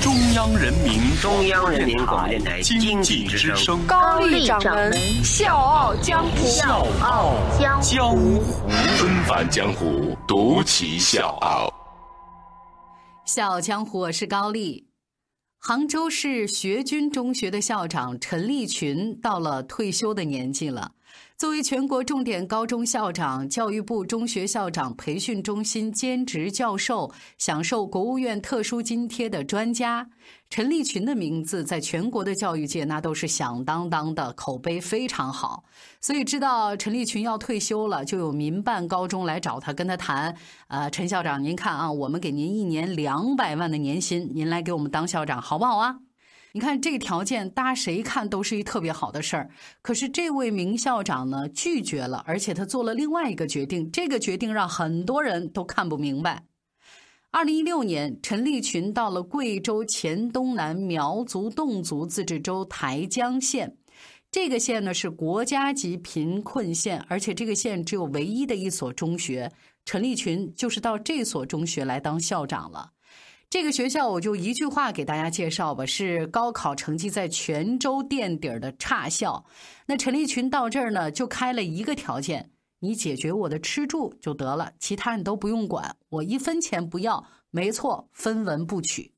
中央人民中央人民广播电台经经济之济之声声，高丽掌门笑傲江湖。笑傲江江湖。纷繁江湖，独骑笑傲。笑傲江湖，我是高丽。杭州市学军中学的校长陈立群到了退休的年纪了。作为全国重点高中校长、教育部中学校长培训中心兼职教授，享受国务院特殊津贴的专家，陈立群的名字在全国的教育界那都是响当当的，口碑非常好。所以知道陈立群要退休了，就有民办高中来找他，跟他谈。呃，陈校长，您看啊，我们给您一年两百万的年薪，您来给我们当校长好不好啊？你看这个条件，大家谁看都是一特别好的事儿。可是这位名校长呢，拒绝了，而且他做了另外一个决定，这个决定让很多人都看不明白。二零一六年，陈立群到了贵州黔东南苗族侗族自治州台江县。这个县呢是国家级贫困县，而且这个县只有唯一的一所中学。陈立群就是到这所中学来当校长了。这个学校我就一句话给大家介绍吧，是高考成绩在全州垫底儿的差校。那陈立群到这儿呢，就开了一个条件：你解决我的吃住就得了，其他你都不用管，我一分钱不要。没错，分文不取。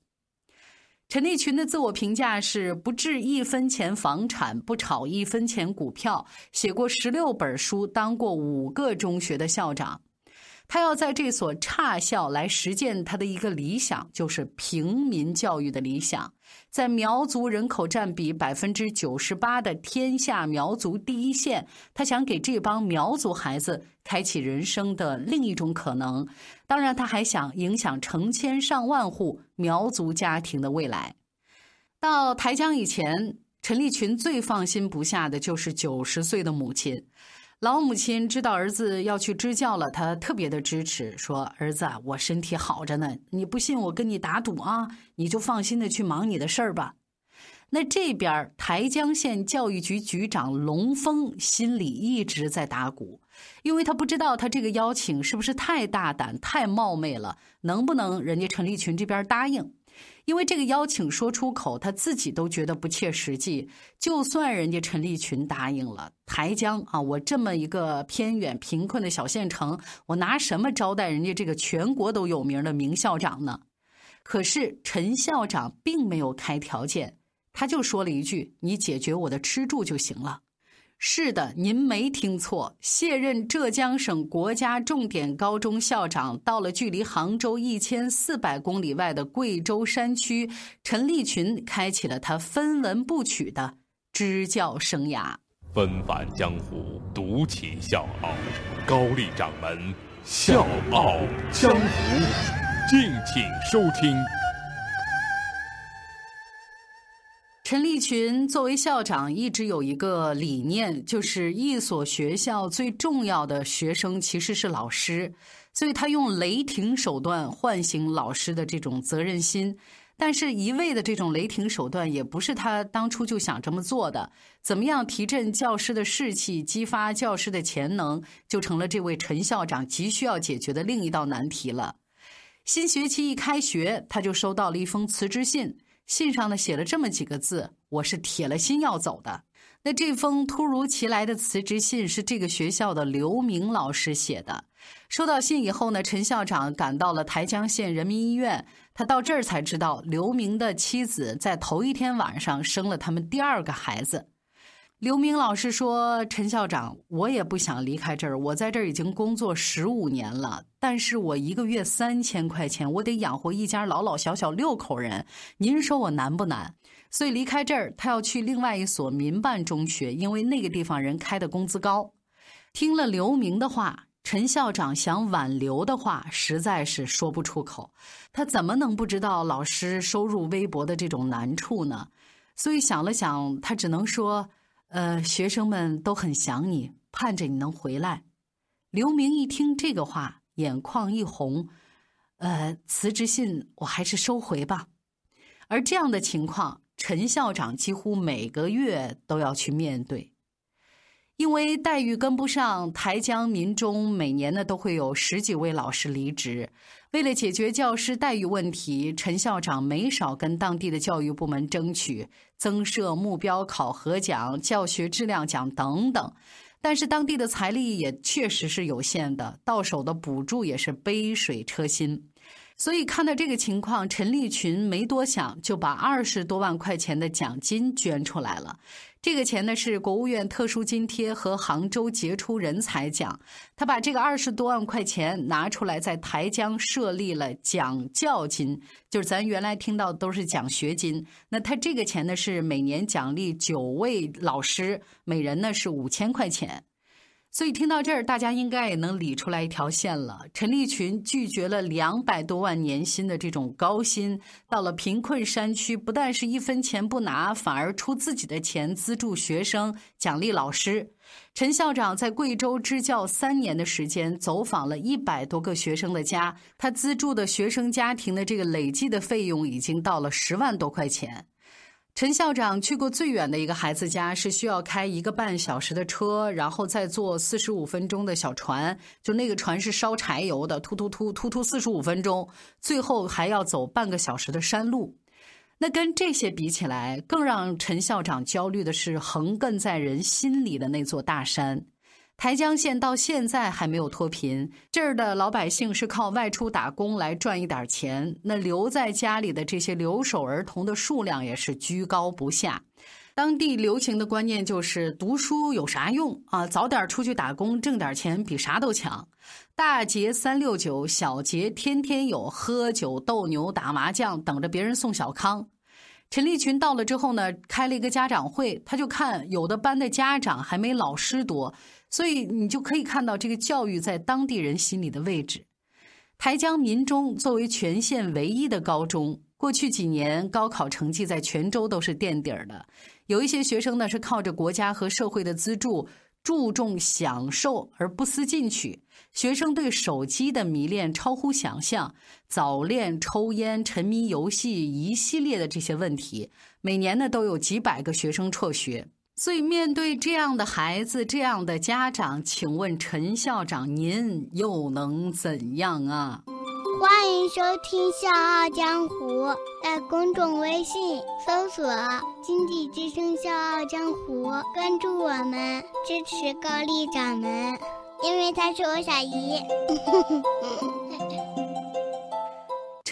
陈立群的自我评价是：不置一分钱房产，不炒一分钱股票，写过十六本书，当过五个中学的校长。他要在这所差校来实践他的一个理想，就是平民教育的理想。在苗族人口占比百分之九十八的天下苗族第一县，他想给这帮苗族孩子开启人生的另一种可能。当然，他还想影响成千上万户苗族家庭的未来。到台江以前，陈立群最放心不下的就是九十岁的母亲。老母亲知道儿子要去支教了，她特别的支持，说：“儿子，我身体好着呢，你不信我跟你打赌啊，你就放心的去忙你的事儿吧。”那这边台江县教育局局长龙峰心里一直在打鼓，因为他不知道他这个邀请是不是太大胆、太冒昧了，能不能人家陈立群这边答应？因为这个邀请说出口，他自己都觉得不切实际。就算人家陈立群答应了，台江啊，我这么一个偏远贫困的小县城，我拿什么招待人家这个全国都有名的名校长呢？可是陈校长并没有开条件，他就说了一句：“你解决我的吃住就行了。”是的，您没听错，卸任浙江省国家重点高中校长，到了距离杭州一千四百公里外的贵州山区，陈立群开启了他分文不取的支教生涯。纷繁江湖，独骑笑傲。高丽掌门笑傲江湖，敬请收听。陈立群作为校长，一直有一个理念，就是一所学校最重要的学生其实是老师，所以他用雷霆手段唤醒老师的这种责任心。但是，一味的这种雷霆手段也不是他当初就想这么做的。怎么样提振教师的士气，激发教师的潜能，就成了这位陈校长急需要解决的另一道难题了。新学期一开学，他就收到了一封辞职信。信上呢写了这么几个字：“我是铁了心要走的。”那这封突如其来的辞职信是这个学校的刘明老师写的。收到信以后呢，陈校长赶到了台江县人民医院。他到这儿才知道，刘明的妻子在头一天晚上生了他们第二个孩子。刘明老师说：“陈校长，我也不想离开这儿，我在这儿已经工作十五年了，但是我一个月三千块钱，我得养活一家老老小小六口人，您说我难不难？所以离开这儿，他要去另外一所民办中学，因为那个地方人开的工资高。”听了刘明的话，陈校长想挽留的话，实在是说不出口。他怎么能不知道老师收入微薄的这种难处呢？所以想了想，他只能说。呃，学生们都很想你，盼着你能回来。”刘明一听这个话，眼眶一红，呃，辞职信我还是收回吧。而这样的情况，陈校长几乎每个月都要去面对。因为待遇跟不上，台江民中每年呢都会有十几位老师离职。为了解决教师待遇问题，陈校长没少跟当地的教育部门争取增设目标考核奖、教学质量奖等等。但是当地的财力也确实是有限的，到手的补助也是杯水车薪。所以看到这个情况，陈立群没多想，就把二十多万块钱的奖金捐出来了。这个钱呢是国务院特殊津贴和杭州杰出人才奖。他把这个二十多万块钱拿出来，在台江设立了奖教金，就是咱原来听到都是奖学金。那他这个钱呢是每年奖励九位老师，每人呢是五千块钱。所以听到这儿，大家应该也能理出来一条线了。陈立群拒绝了两百多万年薪的这种高薪，到了贫困山区，不但是一分钱不拿，反而出自己的钱资助学生、奖励老师。陈校长在贵州支教三年的时间，走访了一百多个学生的家，他资助的学生家庭的这个累计的费用已经到了十万多块钱。陈校长去过最远的一个孩子家，是需要开一个半小时的车，然后再坐四十五分钟的小船，就那个船是烧柴油的，突突突突突四十五分钟，最后还要走半个小时的山路。那跟这些比起来，更让陈校长焦虑的是横亘在人心里的那座大山。台江县到现在还没有脱贫，这儿的老百姓是靠外出打工来赚一点钱。那留在家里的这些留守儿童的数量也是居高不下。当地流行的观念就是读书有啥用啊？早点出去打工挣点钱比啥都强。大节三六九，小节天天有，喝酒斗牛打麻将，等着别人送小康。陈立群到了之后呢，开了一个家长会，他就看有的班的家长还没老师多。所以你就可以看到这个教育在当地人心里的位置。台江民中作为全县唯一的高中，过去几年高考成绩在泉州都是垫底儿的。有一些学生呢是靠着国家和社会的资助，注重享受而不思进取。学生对手机的迷恋超乎想象，早恋、抽烟、沉迷游戏一系列的这些问题，每年呢都有几百个学生辍学。所以，面对这样的孩子、这样的家长，请问陈校长，您又能怎样啊？欢迎收听《笑傲江湖》，在公众微信搜索“经济之声笑傲江湖”，关注我们，支持高丽掌门，因为他是我小姨。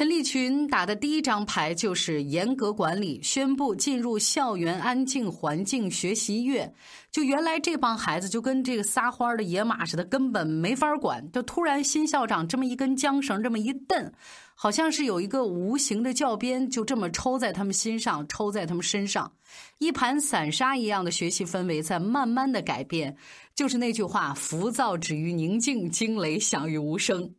陈立群打的第一张牌就是严格管理，宣布进入校园安静环境学习月。就原来这帮孩子就跟这个撒欢的野马似的，根本没法管。就突然新校长这么一根缰绳，这么一蹬，好像是有一个无形的教鞭，就这么抽在他们心上，抽在他们身上，一盘散沙一样的学习氛围在慢慢的改变。就是那句话：浮躁止于宁静，惊雷响于无声。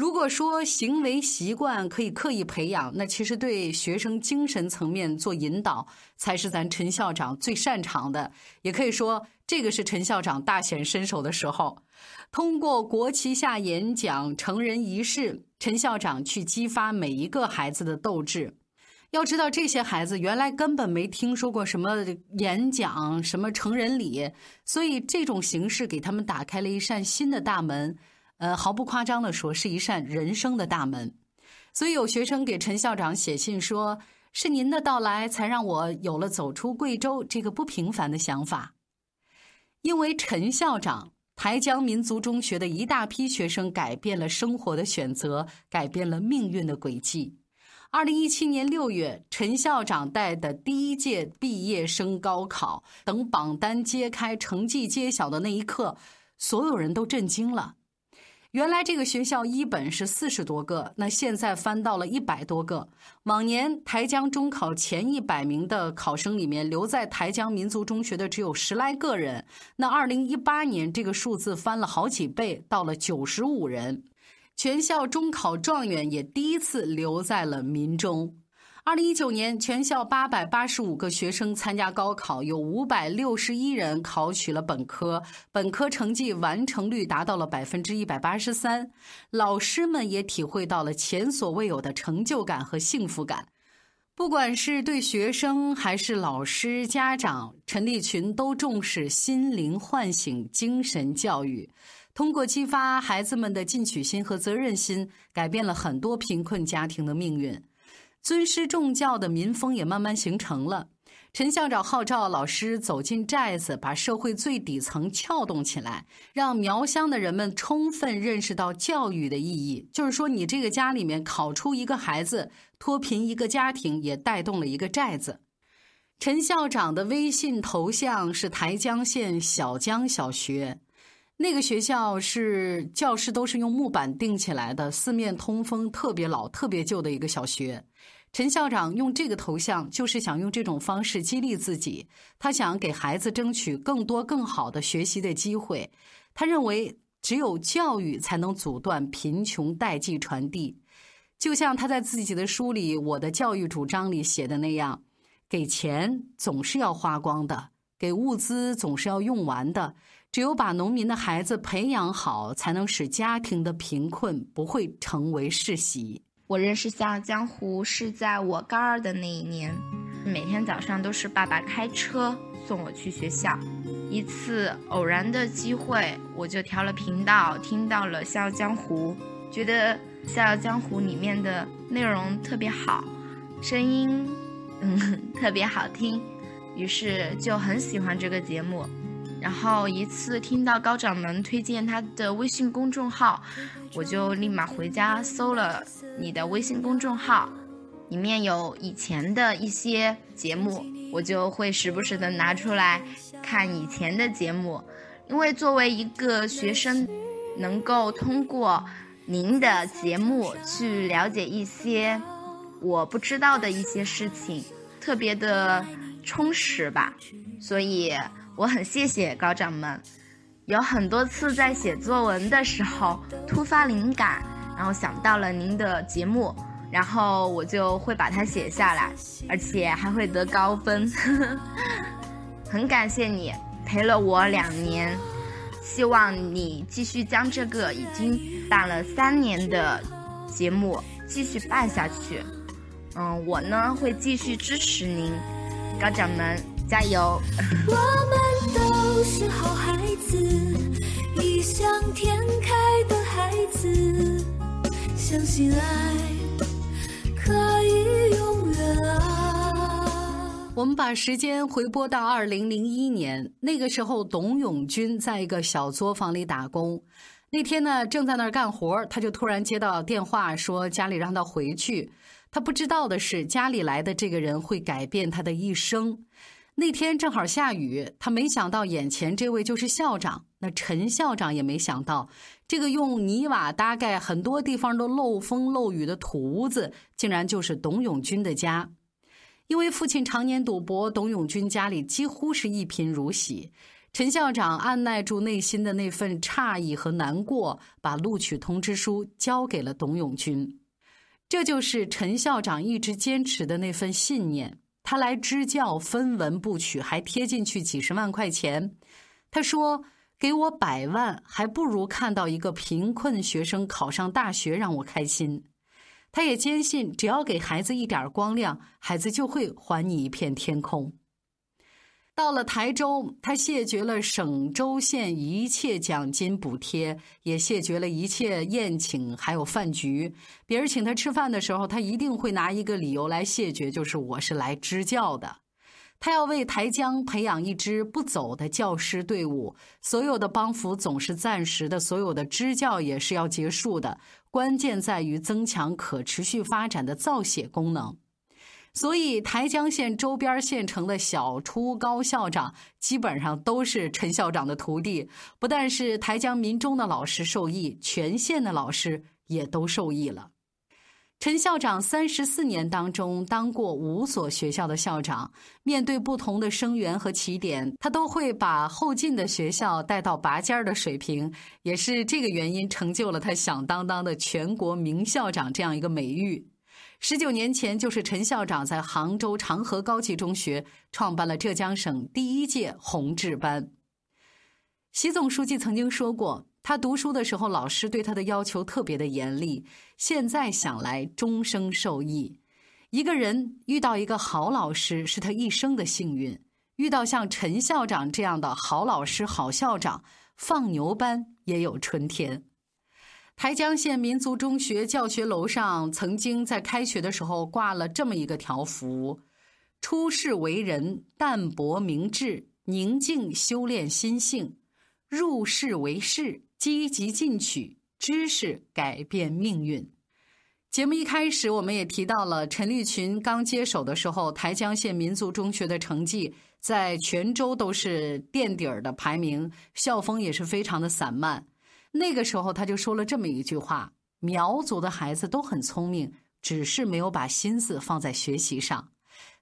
如果说行为习惯可以刻意培养，那其实对学生精神层面做引导，才是咱陈校长最擅长的。也可以说，这个是陈校长大显身手的时候。通过国旗下演讲、成人仪式，陈校长去激发每一个孩子的斗志。要知道，这些孩子原来根本没听说过什么演讲、什么成人礼，所以这种形式给他们打开了一扇新的大门。呃，毫不夸张地说，是一扇人生的大门。所以有学生给陈校长写信说：“是您的到来，才让我有了走出贵州这个不平凡的想法。”因为陈校长，台江民族中学的一大批学生改变了生活的选择，改变了命运的轨迹。二零一七年六月，陈校长带的第一届毕业生高考，等榜单揭开、成绩揭晓的那一刻，所有人都震惊了。原来这个学校一本是四十多个，那现在翻到了一百多个。往年台江中考前一百名的考生里面，留在台江民族中学的只有十来个人。那二零一八年这个数字翻了好几倍，到了九十五人。全校中考状元也第一次留在了民中。二零一九年，全校八百八十五个学生参加高考，有五百六十一人考取了本科，本科成绩完成率达到了百分之一百八十三。老师们也体会到了前所未有的成就感和幸福感。不管是对学生还是老师、家长，陈立群都重视心灵唤醒、精神教育，通过激发孩子们的进取心和责任心，改变了很多贫困家庭的命运。尊师重教的民风也慢慢形成了。陈校长号召老师走进寨子，把社会最底层撬动起来，让苗乡的人们充分认识到教育的意义。就是说，你这个家里面考出一个孩子，脱贫一个家庭，也带动了一个寨子。陈校长的微信头像是台江县小江小学，那个学校是教室都是用木板钉起来的，四面通风，特别老、特别旧的一个小学。陈校长用这个头像，就是想用这种方式激励自己。他想给孩子争取更多、更好的学习的机会。他认为，只有教育才能阻断贫穷代际传递。就像他在自己的书里《我的教育主张》里写的那样：“给钱总是要花光的，给物资总是要用完的。只有把农民的孩子培养好，才能使家庭的贫困不会成为世袭。”我认识《笑傲江湖》是在我高二的那一年，每天早上都是爸爸开车送我去学校。一次偶然的机会，我就调了频道，听到了《笑傲江湖》，觉得《笑傲江湖》里面的内容特别好，声音嗯特别好听，于是就很喜欢这个节目。然后一次听到高掌门推荐他的微信公众号，我就立马回家搜了你的微信公众号，里面有以前的一些节目，我就会时不时的拿出来看以前的节目，因为作为一个学生，能够通过您的节目去了解一些我不知道的一些事情，特别的充实吧，所以。我很谢谢高掌门，有很多次在写作文的时候突发灵感，然后想到了您的节目，然后我就会把它写下来，而且还会得高分。很感谢你陪了我两年，希望你继续将这个已经办了三年的节目继续办下去。嗯，我呢会继续支持您，高掌门加油。我们。都是好孩子，异想天开的孩子，相信爱可以永远啊！我们把时间回拨到二零零一年，那个时候，董永军在一个小作坊里打工。那天呢，正在那儿干活，他就突然接到电话，说家里让他回去。他不知道的是，家里来的这个人会改变他的一生。那天正好下雨，他没想到眼前这位就是校长。那陈校长也没想到，这个用泥瓦搭盖、很多地方都漏风漏雨的土屋子，竟然就是董永军的家。因为父亲常年赌博，董永军家里几乎是一贫如洗。陈校长按耐住内心的那份诧异和难过，把录取通知书交给了董永军。这就是陈校长一直坚持的那份信念。他来支教，分文不取，还贴进去几十万块钱。他说：“给我百万，还不如看到一个贫困学生考上大学让我开心。”他也坚信，只要给孩子一点光亮，孩子就会还你一片天空。到了台州，他谢绝了省州县一切奖金补贴，也谢绝了一切宴请，还有饭局。别人请他吃饭的时候，他一定会拿一个理由来谢绝，就是我是来支教的。他要为台江培养一支不走的教师队伍。所有的帮扶总是暂时的，所有的支教也是要结束的。关键在于增强可持续发展的造血功能。所以，台江县周边县城的小初高校长基本上都是陈校长的徒弟。不但是台江民中的老师受益，全县的老师也都受益了。陈校长三十四年当中当过五所学校的校长，面对不同的生源和起点，他都会把后进的学校带到拔尖儿的水平。也是这个原因，成就了他响当当的全国名校长这样一个美誉。十九年前，就是陈校长在杭州长河高级中学创办了浙江省第一届弘志班。习总书记曾经说过，他读书的时候，老师对他的要求特别的严厉。现在想来，终生受益。一个人遇到一个好老师，是他一生的幸运；遇到像陈校长这样的好老师、好校长，放牛班也有春天。台江县民族中学教学楼上，曾经在开学的时候挂了这么一个条幅：“出世为人，淡泊明志，宁静修炼心性。”入世为士，积极进取，知识改变命运。节目一开始，我们也提到了陈立群刚接手的时候，台江县民族中学的成绩在全州都是垫底儿的排名，校风也是非常的散漫。那个时候，他就说了这么一句话：“苗族的孩子都很聪明，只是没有把心思放在学习上。”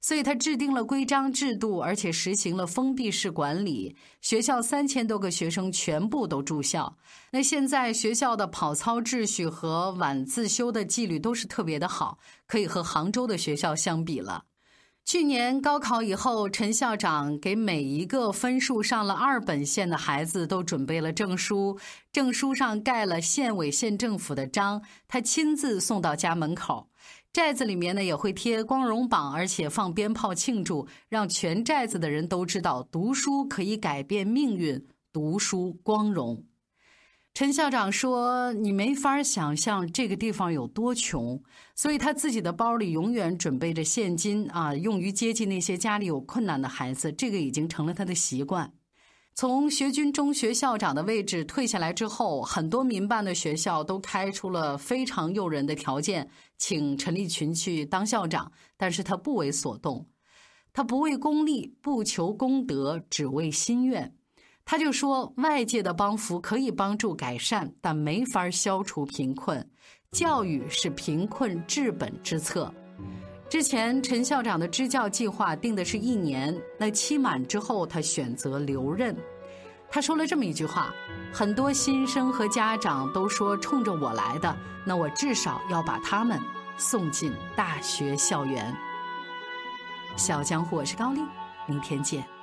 所以他制定了规章制度，而且实行了封闭式管理。学校三千多个学生全部都住校。那现在学校的跑操秩序和晚自修的纪律都是特别的好，可以和杭州的学校相比了。去年高考以后，陈校长给每一个分数上了二本线的孩子都准备了证书，证书上盖了县委县政府的章，他亲自送到家门口。寨子里面呢也会贴光荣榜，而且放鞭炮庆祝，让全寨子的人都知道读书可以改变命运，读书光荣。陈校长说：“你没法想象这个地方有多穷，所以他自己的包里永远准备着现金啊，用于接济那些家里有困难的孩子。这个已经成了他的习惯。”从学军中学校长的位置退下来之后，很多民办的学校都开出了非常诱人的条件，请陈立群去当校长。但是他不为所动，他不为功利，不求功德，只为心愿。他就说，外界的帮扶可以帮助改善，但没法消除贫困。教育是贫困治本之策。之前陈校长的支教计划定的是一年，那期满之后，他选择留任。他说了这么一句话：很多新生和家长都说冲着我来的，那我至少要把他们送进大学校园。小江湖，我是高丽，明天见。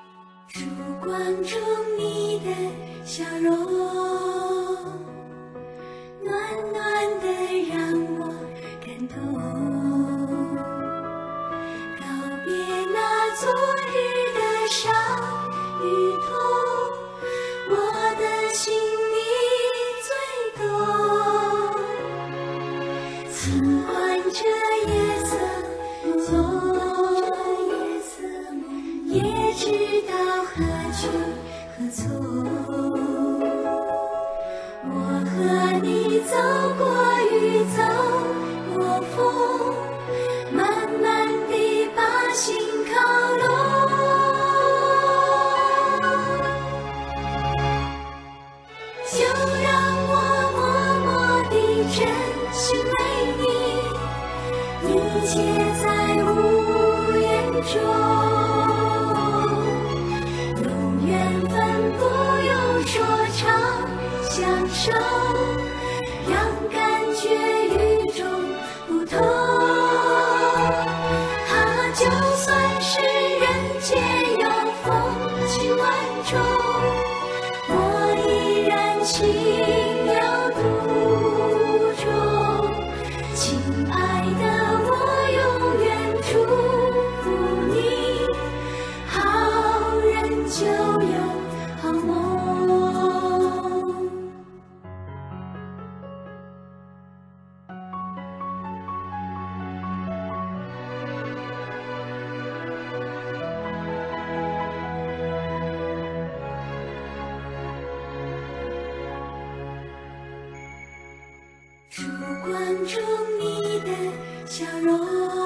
烛光中你的笑容，去何从。关注你的笑容。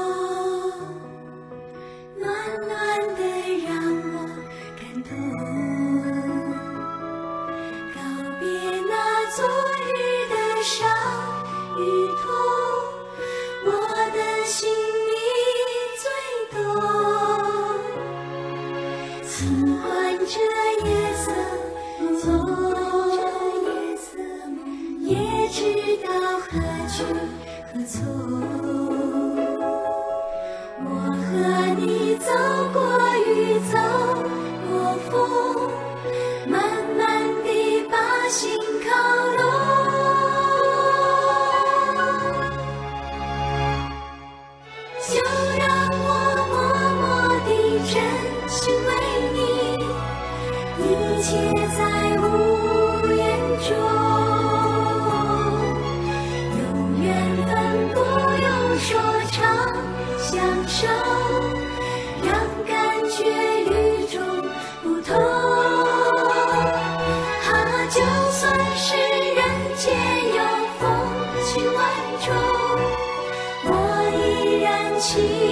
和你走过雨走，然